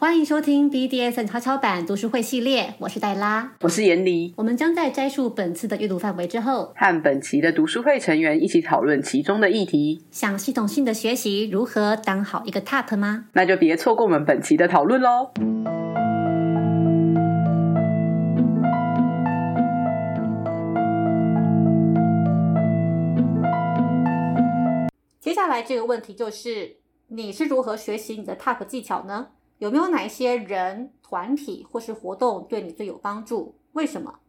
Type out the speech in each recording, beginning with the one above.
欢迎收听 BDSN 悄悄版读书会系列，我是黛拉，我是严离。我们将在摘述本次的阅读范围之后，和本期的读书会成员一起讨论其中的议题。想系统性的学习如何当好一个 TOP 吗？那就别错过我们本期的讨论喽。接下来这个问题就是，你是如何学习你的 TOP 技巧呢？有没有哪一些人、团体或是活动对你最有帮助？为什么？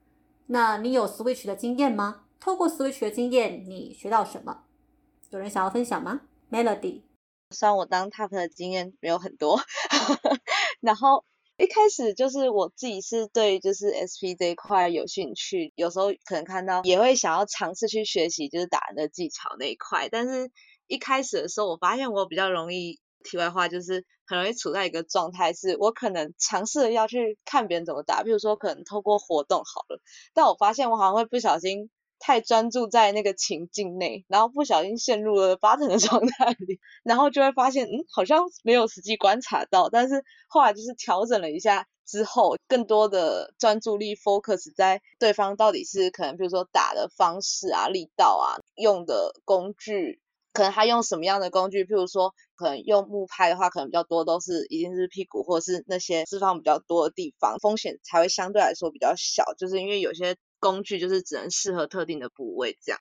那你有 Switch 的经验吗？透过 Switch 的经验，你学到什么？有人想要分享吗？Melody，虽然我当 Top 的经验没有很多，然后一开始就是我自己是对就是 SP 这一块有兴趣，有时候可能看到也会想要尝试去学习就是打人的技巧那一块，但是一开始的时候，我发现我比较容易。题外话就是很容易处在一个状态，是我可能尝试要去看别人怎么打，比如说可能透过活动好了，但我发现我好像会不小心太专注在那个情境内，然后不小心陷入了 button 的状态里，然后就会发现嗯好像没有实际观察到，但是后来就是调整了一下之后，更多的专注力 focus 在对方到底是可能比如说打的方式啊、力道啊、用的工具。可能他用什么样的工具？譬如说，可能用木拍的话，可能比较多都是一定是屁股或是那些释放比较多的地方，风险才会相对来说比较小。就是因为有些工具就是只能适合特定的部位这样。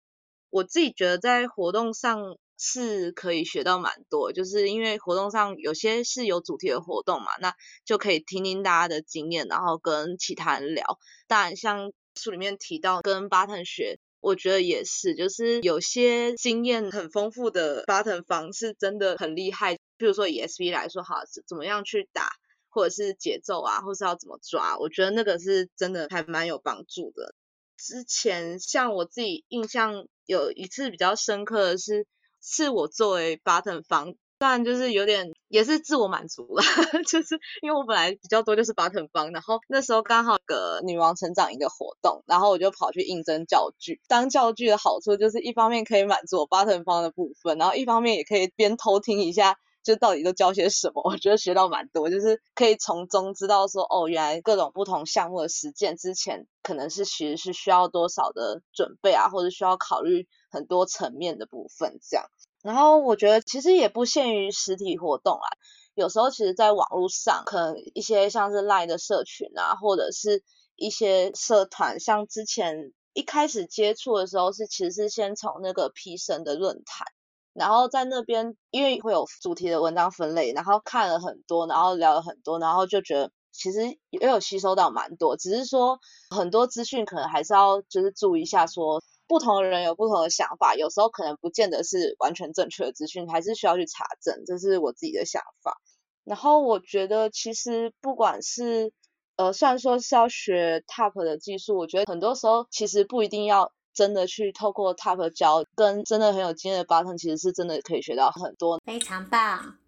我自己觉得在活动上是可以学到蛮多，就是因为活动上有些是有主题的活动嘛，那就可以听听大家的经验，然后跟其他人聊。当然，像书里面提到跟巴腾学。我觉得也是，就是有些经验很丰富的 button 方是真的很厉害。比如说以 SP 来说，哈，怎么样去打，或者是节奏啊，或是要怎么抓，我觉得那个是真的还蛮有帮助的。之前像我自己印象有一次比较深刻的是，是我作为 button 方。当然就是有点也是自我满足了，就是因为我本来比较多就是巴腾方，然后那时候刚好个女王成长营的活动，然后我就跑去应征教具。当教具的好处就是一方面可以满足我巴腾方的部分，然后一方面也可以边偷听一下，就到底都教些什么。我觉得学到蛮多，就是可以从中知道说，哦，原来各种不同项目的实践之前可能是其实是需要多少的准备啊，或者需要考虑很多层面的部分这样。然后我觉得其实也不限于实体活动啦，有时候其实在网络上，可能一些像是 Line 的社群啊，或者是一些社团，像之前一开始接触的时候，是其实是先从那个 P 神的论坛，然后在那边因为会有主题的文章分类，然后看了很多，然后聊了很多，然后就觉得其实也有吸收到蛮多，只是说很多资讯可能还是要就是注意一下说。不同的人有不同的想法，有时候可能不见得是完全正确的资讯，还是需要去查证。这是我自己的想法。然后我觉得，其实不管是呃，虽然说是要学 Tap 的技术，我觉得很多时候其实不一定要真的去透过 Tap 教，跟真的很有经验的 Button，其实是真的可以学到很多。非常棒。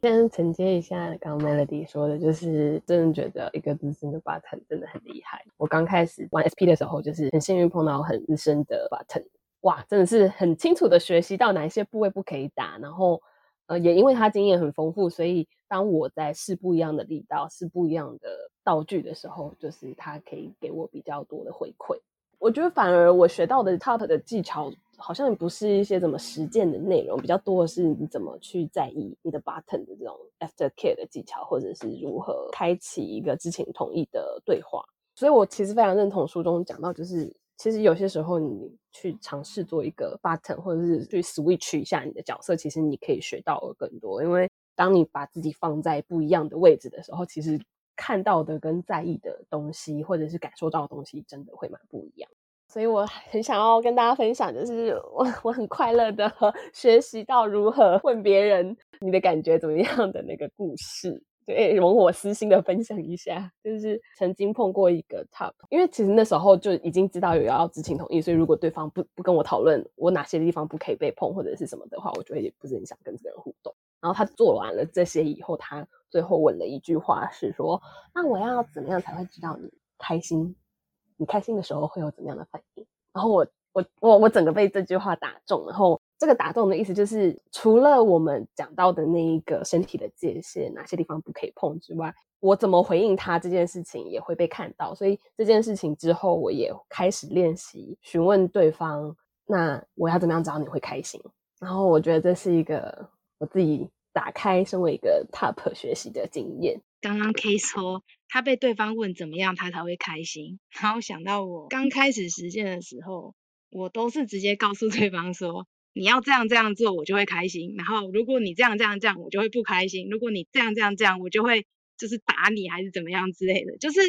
先承接一下刚刚 Melody 说的，就是真的觉得一个资深的 button 真的很厉害。我刚开始玩 SP 的时候，就是很幸运碰到很资深的 button，哇，真的是很清楚的学习到哪一些部位不可以打。然后，呃，也因为他经验很丰富，所以当我在试不一样的力道、试不一样的道具的时候，就是他可以给我比较多的回馈。我觉得反而我学到的 top 的技巧。好像不是一些怎么实践的内容，比较多的是你怎么去在意你的 button 的这种 after care 的技巧，或者是如何开启一个知情同意的对话。所以我其实非常认同书中讲到，就是其实有些时候你去尝试做一个 button，或者是去 switch 一下你的角色，其实你可以学到更多。因为当你把自己放在不一样的位置的时候，其实看到的跟在意的东西，或者是感受到的东西，真的会蛮不一样。所以我很想要跟大家分享，就是我 我很快乐的 学习到如何问别人你的感觉怎么样的那个故事。对，容我私心的分享一下，就是曾经碰过一个 top，因为其实那时候就已经知道有要知情同意，所以如果对方不不跟我讨论我哪些地方不可以被碰或者是什么的话，我就会也不是很想跟这个人互动。然后他做完了这些以后，他最后问了一句话是说：“那我要怎么样才会知道你开心？”你开心的时候会有怎么样的反应？然后我我我我整个被这句话打中，然后这个打中的意思就是，除了我们讲到的那一个身体的界限，哪些地方不可以碰之外，我怎么回应他这件事情也会被看到。所以这件事情之后，我也开始练习询问对方，那我要怎么样找你会开心？然后我觉得这是一个我自己打开身为一个 top 学习的经验。刚刚 K 说他被对方问怎么样他才会开心，然后想到我刚开始实践的时候，我都是直接告诉对方说你要这样这样做我就会开心，然后如果你这样这样这样我就会不开心，如果你这样这样这样我就会就是打你还是怎么样之类的，就是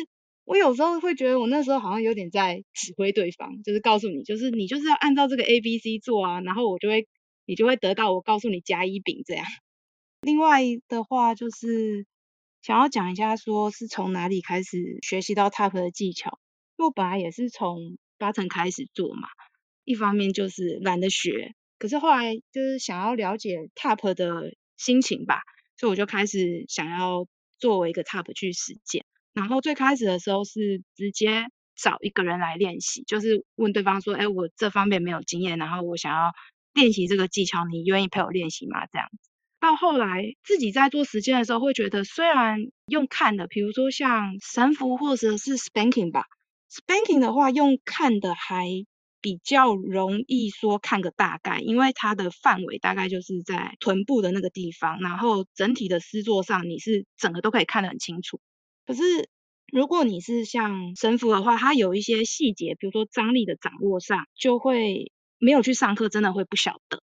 我有时候会觉得我那时候好像有点在指挥对方，就是告诉你就是你就是要按照这个 A B C 做啊，然后我就会你就会得到我告诉你甲乙丙这样。另外的话就是想要讲一下，说是从哪里开始学习到 TAP 的技巧。因为我本来也是从八成开始做嘛，一方面就是懒得学，可是后来就是想要了解 TAP 的心情吧，所以我就开始想要作为一个 TAP 去实践。然后最开始的时候是直接找一个人来练习，就是问对方说：“哎，我这方面没有经验，然后我想要练习这个技巧，你愿意陪我练习吗？”这样子。到后来自己在做实践的时候，会觉得虽然用看的，比如说像神符或者是 spanking 吧，spanking 的话用看的还比较容易说看个大概，因为它的范围大概就是在臀部的那个地方，然后整体的诗作上你是整个都可以看得很清楚。可是如果你是像神符的话，它有一些细节，比如说张力的掌握上，就会没有去上课，真的会不晓得。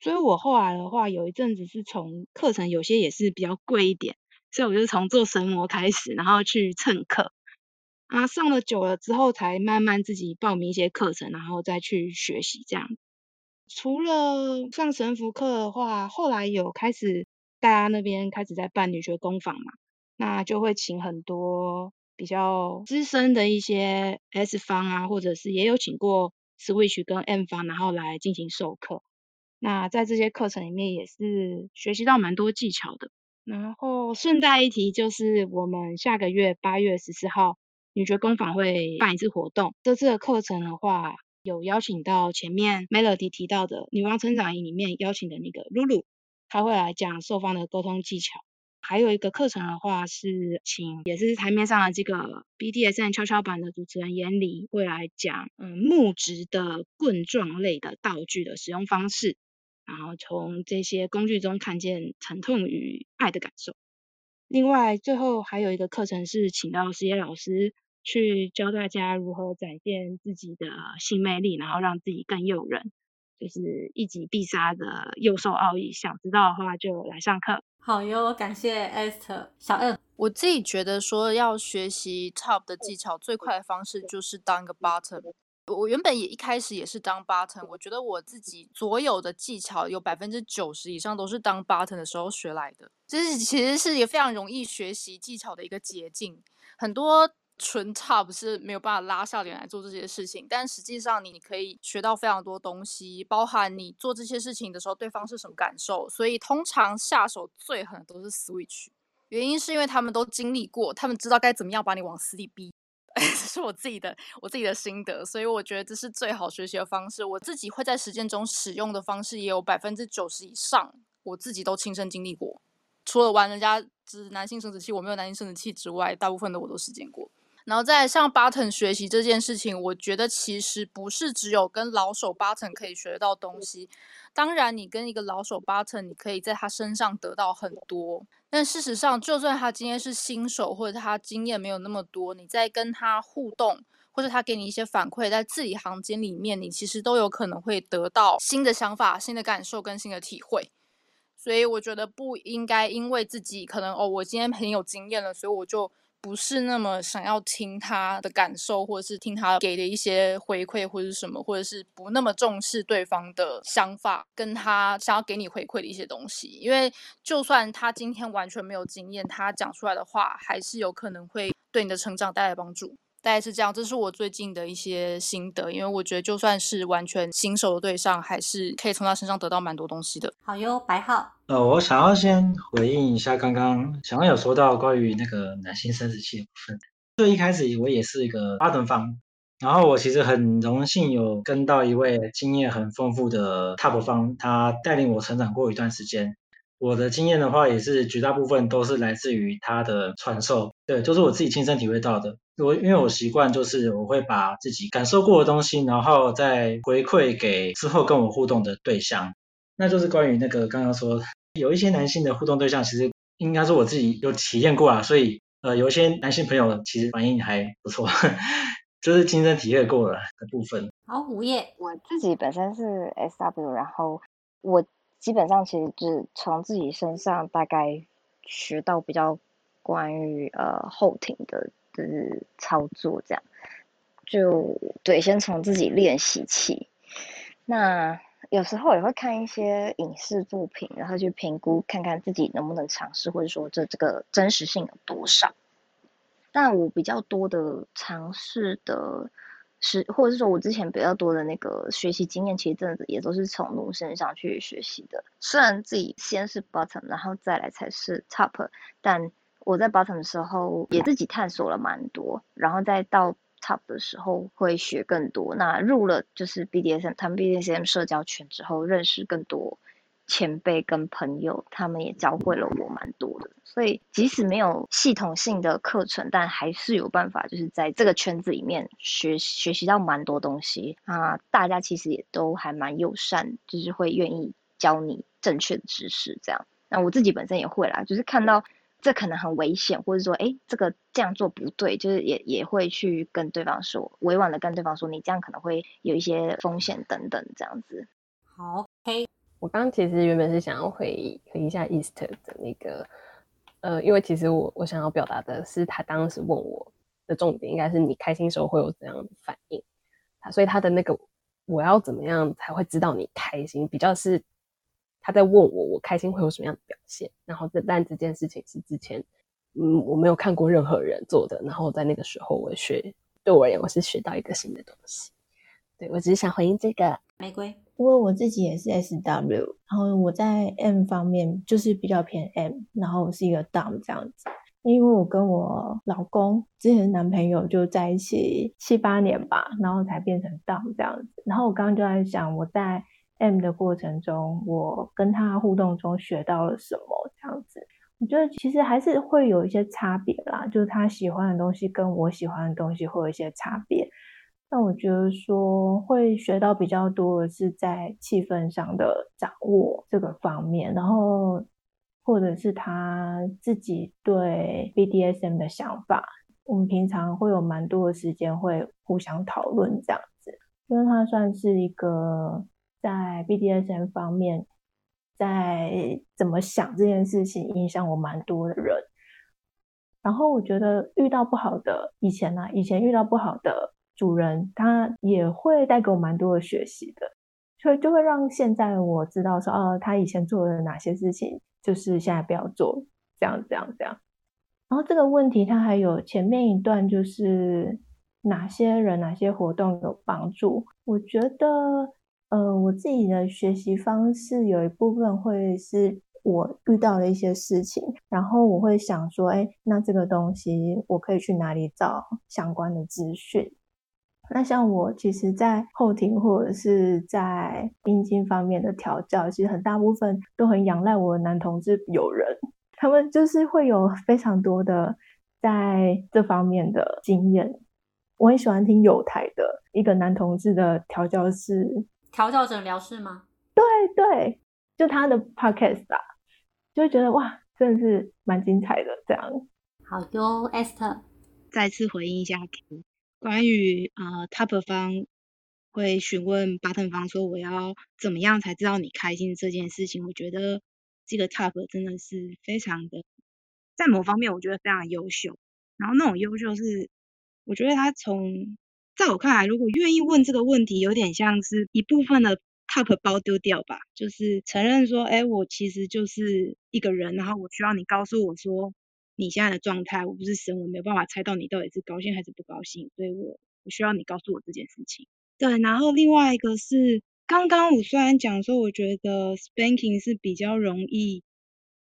所以我后来的话，有一阵子是从课程有些也是比较贵一点，所以我就从做神模开始，然后去蹭课啊，上了久了之后，才慢慢自己报名一些课程，然后再去学习这样。除了上神符课的话，后来有开始大家那边开始在办女学工坊嘛，那就会请很多比较资深的一些 S 方啊，或者是也有请过 Switch 跟 M 方，然后来进行授课。那在这些课程里面也是学习到蛮多技巧的。然后顺带一提，就是我们下个月八月十四号女爵工坊会办一次活动。这次的课程的话，有邀请到前面 Melody 提到的女王成长营里面邀请的那个露露，她会来讲受方的沟通技巧。还有一个课程的话是请也是台面上的这个 BDSN 跷跷板的主持人严里会来讲，嗯，木质的棍状类的道具的使用方式。然后从这些工具中看见疼痛与爱的感受。另外，最后还有一个课程是请到实业老师去教大家如何展现自己的性魅力，然后让自己更诱人，就是一击必杀的诱兽奥义。想知道的话就来上课。好哟，感谢 Esther 小恩。我自己觉得说要学习 top 的技巧，最快的方式就是当一个 bottom。我原本也一开始也是当 button，我觉得我自己所有的技巧有百分之九十以上都是当 button 的时候学来的，这是其实是也非常容易学习技巧的一个捷径。很多纯 top 是没有办法拉下脸来做这些事情，但实际上你可以学到非常多东西，包含你做这些事情的时候对方是什么感受。所以通常下手最狠的都是 switch，原因是因为他们都经历过，他们知道该怎么样把你往死里逼。这 是我自己的我自己的心得，所以我觉得这是最好学习的方式。我自己会在实践中使用的方式也有百分之九十以上，我自己都亲身经历过。除了玩人家指男性生殖器，我没有男性生殖器之外，大部分的我都实践过。然后在向 button 学习这件事情，我觉得其实不是只有跟老手 button 可以学到东西。当然，你跟一个老手 button，你可以在他身上得到很多。但事实上，就算他今天是新手，或者他经验没有那么多，你在跟他互动，或者他给你一些反馈，在字里行间里面，你其实都有可能会得到新的想法、新的感受跟新的体会。所以我觉得不应该因为自己可能哦，我今天很有经验了，所以我就不是那么想要听他的感受，或者是听他给的一些回馈或者是什么，或者是不那么重视对方的想法，跟他想要给你回馈的一些东西。因为就算他今天完全没有经验，他讲出来的话还是有可能会对你的成长带来帮助。大概是这样，这是我最近的一些心得。因为我觉得就算是完全新手的对象，还是可以从他身上得到蛮多东西的。好哟，白浩。呃，我想要先回应一下刚刚小安有说到关于那个男性生殖器的部分。最一开始我也是一个巴顿方，然后我其实很荣幸有跟到一位经验很丰富的 Top 方，他带领我成长过一段时间。我的经验的话，也是绝大部分都是来自于他的传授，对，就是我自己亲身体会到的。我因为我习惯就是我会把自己感受过的东西，然后再回馈给之后跟我互动的对象。那就是关于那个刚刚说有一些男性的互动对象，其实应该是我自己有体验过啊，所以呃有一些男性朋友其实反应还不错，就是亲身体验过了的部分。好，午夜，我自己本身是 SW，然后我。基本上其实是从自己身上大概学到比较关于呃后庭的就是操作这样，就对，先从自己练习起。那有时候也会看一些影视作品，然后去评估看看自己能不能尝试，或者说这这个真实性有多少。但我比较多的尝试的。是，或者是说我之前比较多的那个学习经验，其实真的也都是从奴身上去学习的。虽然自己先是 bottom，然后再来才是 top，但我在 bottom 的时候也自己探索了蛮多，然后再到 top 的时候会学更多。那入了就是 BDSM，他们 BDSM 社交圈之后，认识更多。前辈跟朋友，他们也教会了我蛮多的，所以即使没有系统性的课程，但还是有办法，就是在这个圈子里面学学习到蛮多东西啊。大家其实也都还蛮友善，就是会愿意教你正确的知识这样。那我自己本身也会啦，就是看到这可能很危险，或者说哎这个这样做不对，就是也也会去跟对方说，委婉的跟对方说，你这样可能会有一些风险等等这样子。好，OK。我刚其实原本是想要回回一下 East 的那个，呃，因为其实我我想要表达的是，他当时问我的重点应该是你开心时候会有怎样的反应，他所以他的那个我要怎么样才会知道你开心，比较是他在问我我开心会有什么样的表现，然后这但这件事情是之前嗯我没有看过任何人做的，然后在那个时候我学对我而言我是学到一个新的东西，对我只是想回应这个。玫瑰。因为我自己也是 S W，然后我在 M 方面就是比较偏 M，然后我是一个 Dom 这样子。因为我跟我老公之前男朋友就在一起七八年吧，然后才变成 Dom 这样子。然后我刚刚就在想，我在 M 的过程中，我跟他互动中学到了什么这样子。我觉得其实还是会有一些差别啦，就是他喜欢的东西跟我喜欢的东西会有一些差别。那我觉得说会学到比较多的是在气氛上的掌握这个方面，然后或者是他自己对 BDSM 的想法，我们平常会有蛮多的时间会互相讨论这样子，因为他算是一个在 BDSM 方面在怎么想这件事情影响我蛮多的人，然后我觉得遇到不好的以前呢，以前遇到不好的。主人他也会带给我蛮多的学习的，所以就会让现在我知道说，哦，他以前做了哪些事情，就是现在不要做，这样这样这样。然后这个问题它还有前面一段，就是哪些人哪些活动有帮助？我觉得，呃，我自己的学习方式有一部分会是我遇到的一些事情，然后我会想说，哎，那这个东西我可以去哪里找相关的资讯？那像我其实，在后庭或者是在阴茎方面的调教，其实很大部分都很仰赖我的男同志友人，他们就是会有非常多的在这方面的经验。我很喜欢听有台的一个男同志的调教室，调教诊疗室吗？对对，就他的 podcast 啊，就会觉得哇，真的是蛮精彩的。这样，好哟，Esther，再次回应一下。关于呃，top 方会询问 bottom 方说我要怎么样才知道你开心这件事情，我觉得这个 top 真的是非常的，在某方面我觉得非常优秀。然后那种优秀是，我觉得他从在我看来，如果愿意问这个问题，有点像是一部分的 top 包丢掉吧，就是承认说，哎，我其实就是一个人，然后我需要你告诉我说。你现在的状态，我不是神，我没有办法猜到你到底是高兴还是不高兴，所以我我需要你告诉我这件事情。对，然后另外一个是，刚刚我虽然讲说，我觉得 spanking 是比较容易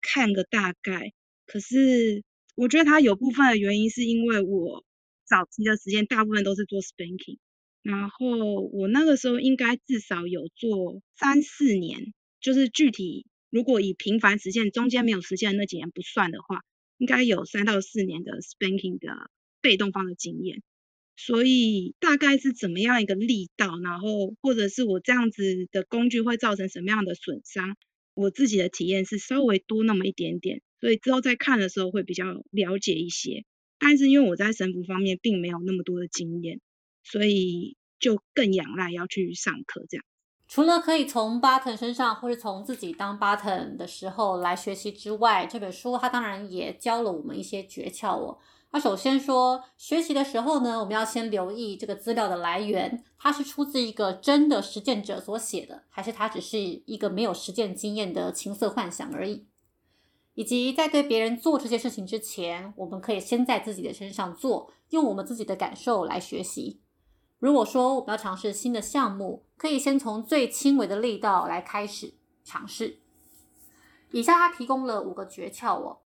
看个大概，可是我觉得它有部分的原因是因为我早期的时间大部分都是做 spanking，然后我那个时候应该至少有做三四年，就是具体如果以频繁实现中间没有实现那几年不算的话，应该有三到四年的 spanking 的被动方的经验。所以大概是怎么样一个力道，然后或者是我这样子的工具会造成什么样的损伤，我自己的体验是稍微多那么一点点，所以之后再看的时候会比较了解一些。但是因为我在神符方面并没有那么多的经验。所以就更仰赖要去上课这样。除了可以从 Button 身上，或是从自己当 Button 的时候来学习之外，这本书它当然也教了我们一些诀窍哦。那首先说，学习的时候呢，我们要先留意这个资料的来源，它是出自一个真的实践者所写的，还是它只是一个没有实践经验的情色幻想而已？以及在对别人做这些事情之前，我们可以先在自己的身上做，用我们自己的感受来学习。如果说我们要尝试新的项目，可以先从最轻微的力道来开始尝试。以下他提供了五个诀窍哦。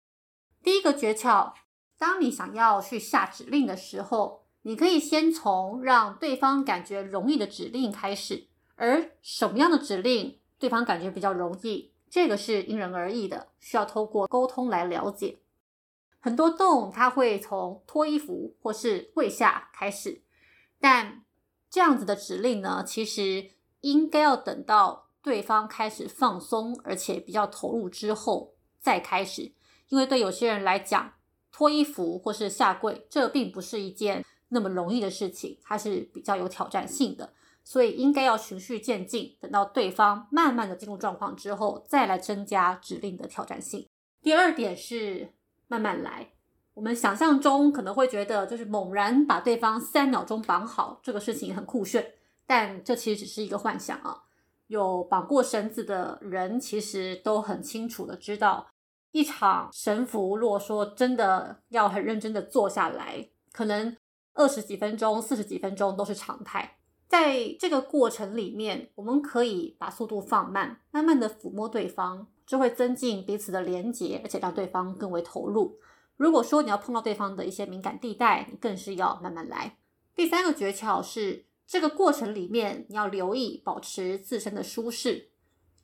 第一个诀窍，当你想要去下指令的时候，你可以先从让对方感觉容易的指令开始。而什么样的指令对方感觉比较容易，这个是因人而异的，需要透过沟通来了解。很多动他会从脱衣服或是跪下开始。但这样子的指令呢，其实应该要等到对方开始放松，而且比较投入之后再开始。因为对有些人来讲，脱衣服或是下跪，这并不是一件那么容易的事情，它是比较有挑战性的。所以应该要循序渐进，等到对方慢慢的进入状况之后，再来增加指令的挑战性。第二点是慢慢来。我们想象中可能会觉得，就是猛然把对方三秒钟绑好，这个事情很酷炫，但这其实只是一个幻想啊。有绑过绳子的人，其实都很清楚的知道，一场神符，如果说真的要很认真的做下来，可能二十几分钟、四十几分钟都是常态。在这个过程里面，我们可以把速度放慢，慢慢的抚摸对方，这会增进彼此的连结，而且让对方更为投入。如果说你要碰到对方的一些敏感地带，你更是要慢慢来。第三个诀窍是，这个过程里面你要留意保持自身的舒适，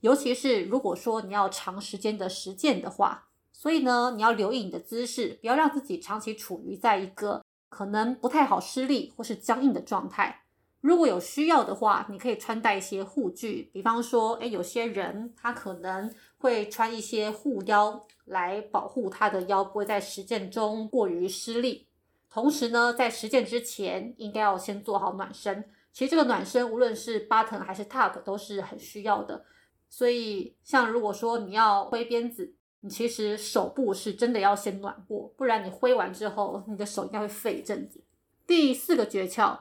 尤其是如果说你要长时间的实践的话，所以呢，你要留意你的姿势，不要让自己长期处于在一个可能不太好施力或是僵硬的状态。如果有需要的话，你可以穿戴一些护具，比方说，诶，有些人他可能会穿一些护腰。来保护他的腰不会在实践中过于失力。同时呢，在实践之前应该要先做好暖身。其实这个暖身无论是 button 还是 tuck 都是很需要的。所以像如果说你要挥鞭子，你其实手部是真的要先暖过，不然你挥完之后，你的手应该会废一阵子。第四个诀窍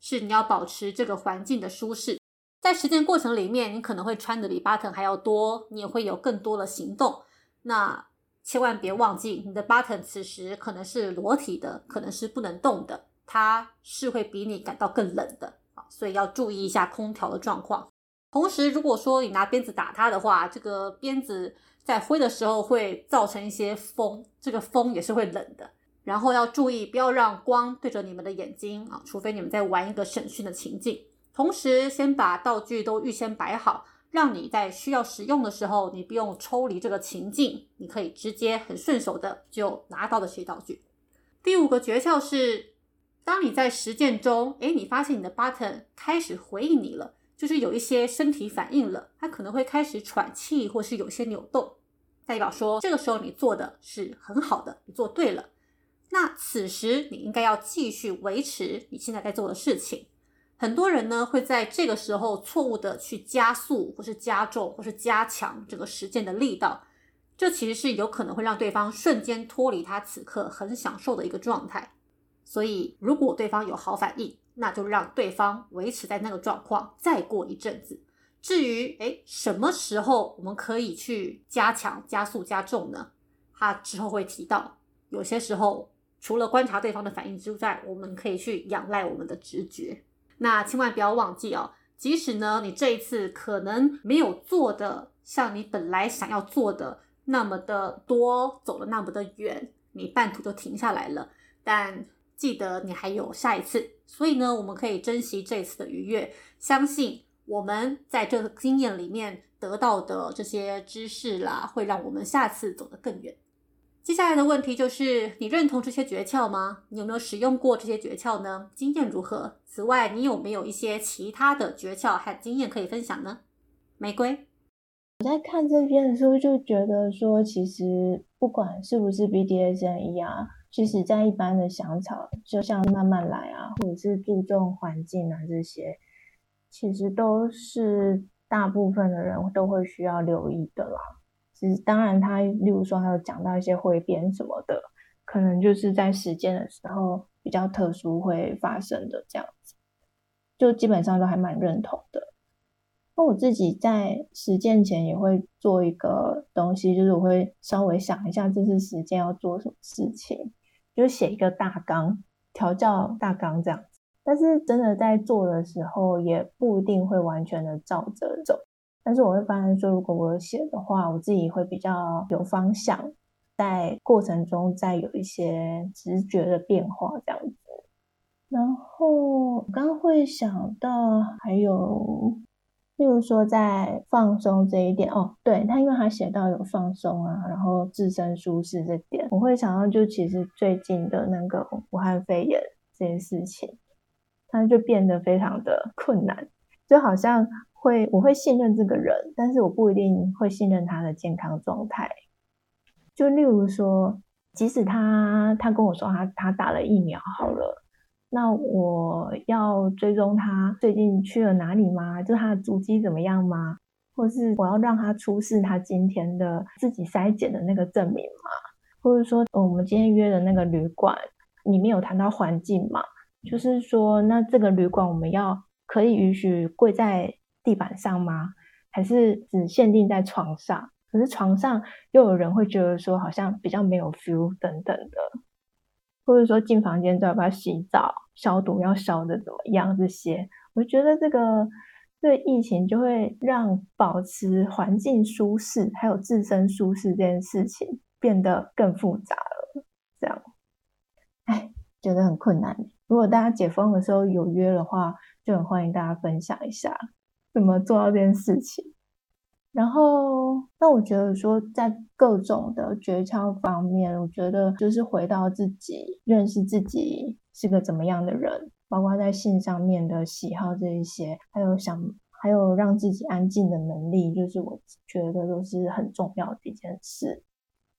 是你要保持这个环境的舒适。在实践过程里面，你可能会穿的比 button 还要多，你也会有更多的行动。那千万别忘记，你的 button 此时可能是裸体的，可能是不能动的，它是会比你感到更冷的啊，所以要注意一下空调的状况。同时，如果说你拿鞭子打它的话，这个鞭子在挥的时候会造成一些风，这个风也是会冷的。然后要注意，不要让光对着你们的眼睛啊，除非你们在玩一个审讯的情境。同时，先把道具都预先摆好。让你在需要使用的时候，你不用抽离这个情境，你可以直接很顺手的就拿到的些道具。第五个诀窍是，当你在实践中，诶，你发现你的 button 开始回应你了，就是有一些身体反应了，它可能会开始喘气或是有些扭动，代表说这个时候你做的是很好的，你做对了。那此时你应该要继续维持你现在在做的事情。很多人呢会在这个时候错误的去加速，或是加重，或是加强这个实践的力道，这其实是有可能会让对方瞬间脱离他此刻很享受的一个状态。所以，如果对方有好反应，那就让对方维持在那个状况，再过一阵子。至于诶什么时候我们可以去加强、加速、加重呢？他之后会提到，有些时候除了观察对方的反应之外，我们可以去仰赖我们的直觉。那千万不要忘记哦，即使呢，你这一次可能没有做的像你本来想要做的那么的多，走了那么的远，你半途就停下来了。但记得你还有下一次，所以呢，我们可以珍惜这次的愉悦，相信我们在这个经验里面得到的这些知识啦，会让我们下次走得更远。接下来的问题就是，你认同这些诀窍吗？你有没有使用过这些诀窍呢？经验如何？此外，你有没有一些其他的诀窍和经验可以分享呢？玫瑰，我在看这篇的时候就觉得说，其实不管是不是 BDSM 啊，其实在一般的香草，就像慢慢来啊，或者是注重环境啊这些，其实都是大部分的人都会需要留意的啦。其实，当然，他例如说，还有讲到一些汇编什么的，可能就是在实践的时候比较特殊会发生的这样子，就基本上都还蛮认同的。那我自己在实践前也会做一个东西，就是我会稍微想一下这次实践要做什么事情，就写一个大纲、调教大纲这样子。但是真的在做的时候，也不一定会完全的照着走。但是我会发现说，如果我写的话，我自己会比较有方向，在过程中再有一些直觉的变化这样子。然后刚会想到还有，例如说在放松这一点哦，对他，因为他写到有放松啊，然后自身舒适这点，我会想到就其实最近的那个武汉肺炎这件事情，它就变得非常的困难，就好像。会，我会信任这个人，但是我不一定会信任他的健康状态。就例如说，即使他他跟我说他他打了疫苗好了，那我要追踪他最近去了哪里吗？就他的足迹怎么样吗？或是我要让他出示他今天的自己筛检的那个证明吗？或者说，我们今天约的那个旅馆里面有谈到环境嘛？就是说，那这个旅馆我们要可以允许跪在。地板上吗？还是只限定在床上？可是床上又有人会觉得说好像比较没有 feel 等等的，或者说进房间要不要洗澡、消毒要消的怎么样？这些我觉得这个这疫情就会让保持环境舒适还有自身舒适这件事情变得更复杂了。这样，哎，觉得很困难。如果大家解封的时候有约的话，就很欢迎大家分享一下。怎么做到这件事情？然后，那我觉得说，在各种的诀窍方面，我觉得就是回到自己认识自己是个怎么样的人，包括在性上面的喜好这一些，还有想，还有让自己安静的能力，就是我觉得都是很重要的一件事。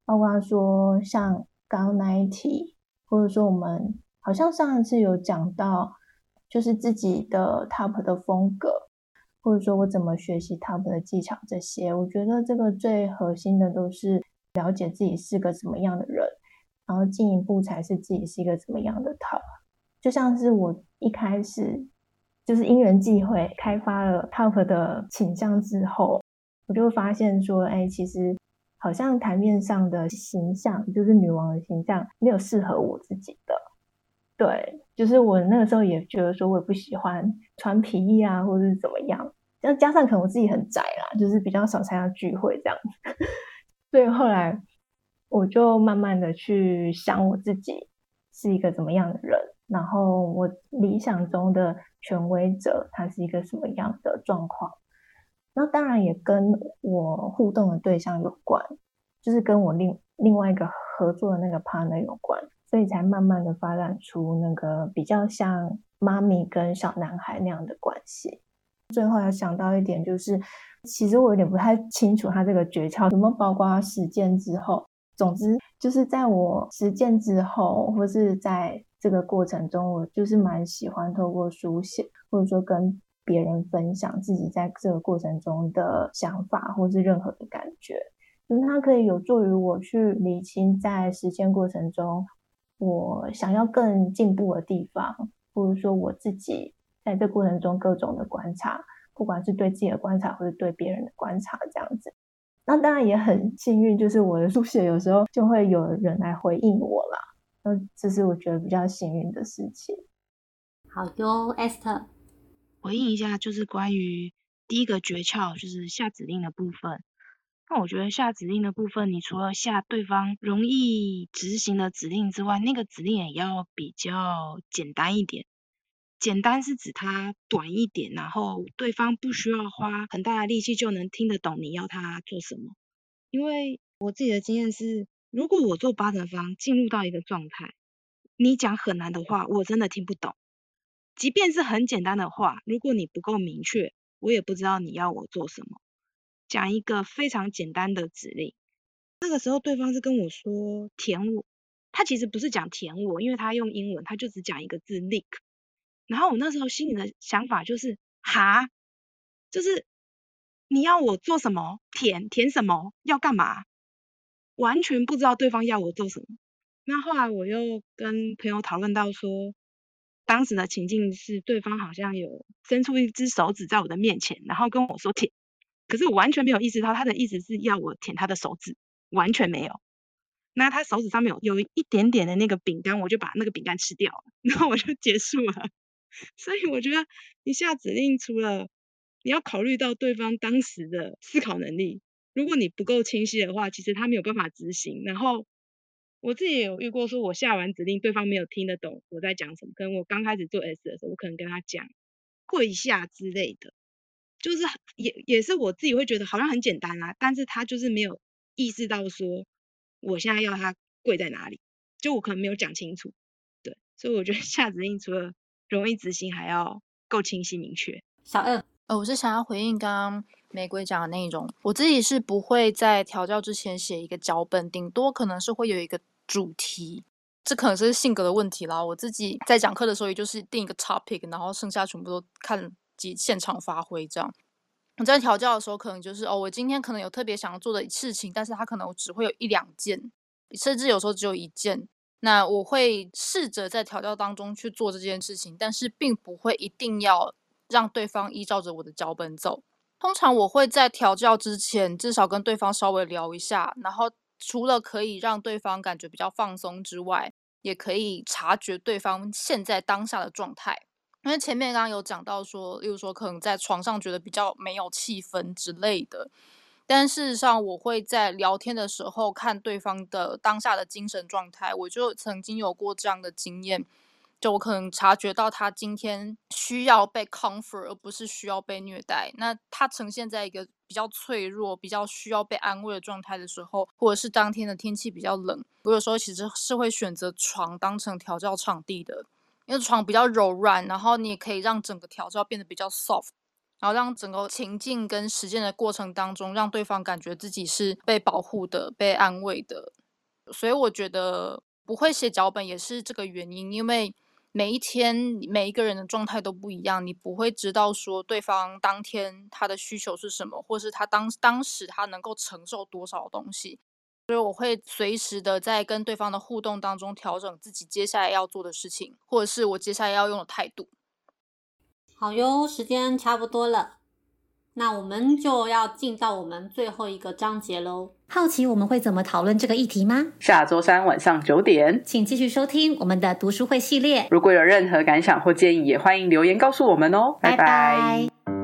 包括说，像刚刚那一题，或者说我们好像上一次有讲到，就是自己的 top 的风格。或者说我怎么学习 top 的技巧，这些我觉得这个最核心的都是了解自己是个什么样的人，然后进一步才是自己是一个怎么样的 top。就像是我一开始就是因缘际会开发了 top 的倾向之后，我就发现说，哎，其实好像台面上的形象，就是女王的形象，没有适合我自己的。对，就是我那个时候也觉得说，我也不喜欢穿皮衣啊，或者是怎么样。再加上可能我自己很宅啦，就是比较少参加聚会这样子，所以后来我就慢慢的去想我自己是一个怎么样的人，然后我理想中的权威者他是一个什么样的状况。那当然也跟我互动的对象有关，就是跟我另另外一个合作的那个 partner 有关。所以才慢慢的发展出那个比较像妈咪跟小男孩那样的关系。最后要想到一点，就是其实我有点不太清楚他这个诀窍怎么包括实践之后。总之就是在我实践之后，或是在这个过程中，我就是蛮喜欢透过书写，或者说跟别人分享自己在这个过程中的想法，或是任何的感觉，就是它可以有助于我去理清在实践过程中。我想要更进步的地方，或者说我自己在这过程中各种的观察，不管是对自己的观察，或者对别人的观察，这样子。那当然也很幸运，就是我的书写有时候就会有人来回应我啦。那这是我觉得比较幸运的事情。好哟，Esther，回应一下，就是关于第一个诀窍，就是下指令的部分。那我觉得下指令的部分，你除了下对方容易执行的指令之外，那个指令也要比较简单一点。简单是指它短一点，然后对方不需要花很大的力气就能听得懂你要他做什么。因为我自己的经验是，如果我做八成方进入到一个状态，你讲很难的话，我真的听不懂。即便是很简单的话，如果你不够明确，我也不知道你要我做什么。讲一个非常简单的指令，那个时候对方是跟我说舔我，他其实不是讲舔我，因为他用英文，他就只讲一个字 lick。然后我那时候心里的想法就是哈，就是你要我做什么？舔舔什么？要干嘛？完全不知道对方要我做什么。那后来我又跟朋友讨论到说，当时的情境是对方好像有伸出一只手指在我的面前，然后跟我说舔。可是我完全没有意识到他的意思是要我舔他的手指，完全没有。那他手指上面有有一点点的那个饼干，我就把那个饼干吃掉了，然后我就结束了。所以我觉得你下指令除了你要考虑到对方当时的思考能力，如果你不够清晰的话，其实他没有办法执行。然后我自己也有遇过，说我下完指令，对方没有听得懂我在讲什么。可能我刚开始做 S 的时候，我可能跟他讲跪下之类的。就是也也是我自己会觉得好像很简单啊，但是他就是没有意识到说我现在要他跪在哪里，就我可能没有讲清楚，对，所以我觉得 下指令除了容易执行，还要够清晰明确。小二，呃，我是想要回应刚刚玫瑰讲的内容，我自己是不会在调教之前写一个脚本，顶多可能是会有一个主题，这可能是性格的问题啦。我自己在讲课的时候，也就是定一个 topic，然后剩下全部都看。及现场发挥这样，我在调教的时候，可能就是哦，我今天可能有特别想要做的事情，但是他可能只会有一两件，甚至有时候只有一件。那我会试着在调教当中去做这件事情，但是并不会一定要让对方依照着我的脚本走。通常我会在调教之前，至少跟对方稍微聊一下，然后除了可以让对方感觉比较放松之外，也可以察觉对方现在当下的状态。因为前面刚刚有讲到说，例如说可能在床上觉得比较没有气氛之类的，但事实上我会在聊天的时候看对方的当下的精神状态，我就曾经有过这样的经验，就我可能察觉到他今天需要被 comfort，而不是需要被虐待。那他呈现在一个比较脆弱、比较需要被安慰的状态的时候，或者是当天的天气比较冷，我有时候其实是会选择床当成调教场地的。因为床比较柔软，然后你也可以让整个调教变得比较 soft，然后让整个情境跟实践的过程当中，让对方感觉自己是被保护的、被安慰的。所以我觉得不会写脚本也是这个原因，因为每一天每一个人的状态都不一样，你不会知道说对方当天他的需求是什么，或是他当当时他能够承受多少东西。所以我会随时的在跟对方的互动当中调整自己接下来要做的事情，或者是我接下来要用的态度。好哟，时间差不多了，那我们就要进到我们最后一个章节喽。好奇我们会怎么讨论这个议题吗？下周三晚上九点，请继续收听我们的读书会系列。如果有任何感想或建议，也欢迎留言告诉我们哦。拜拜。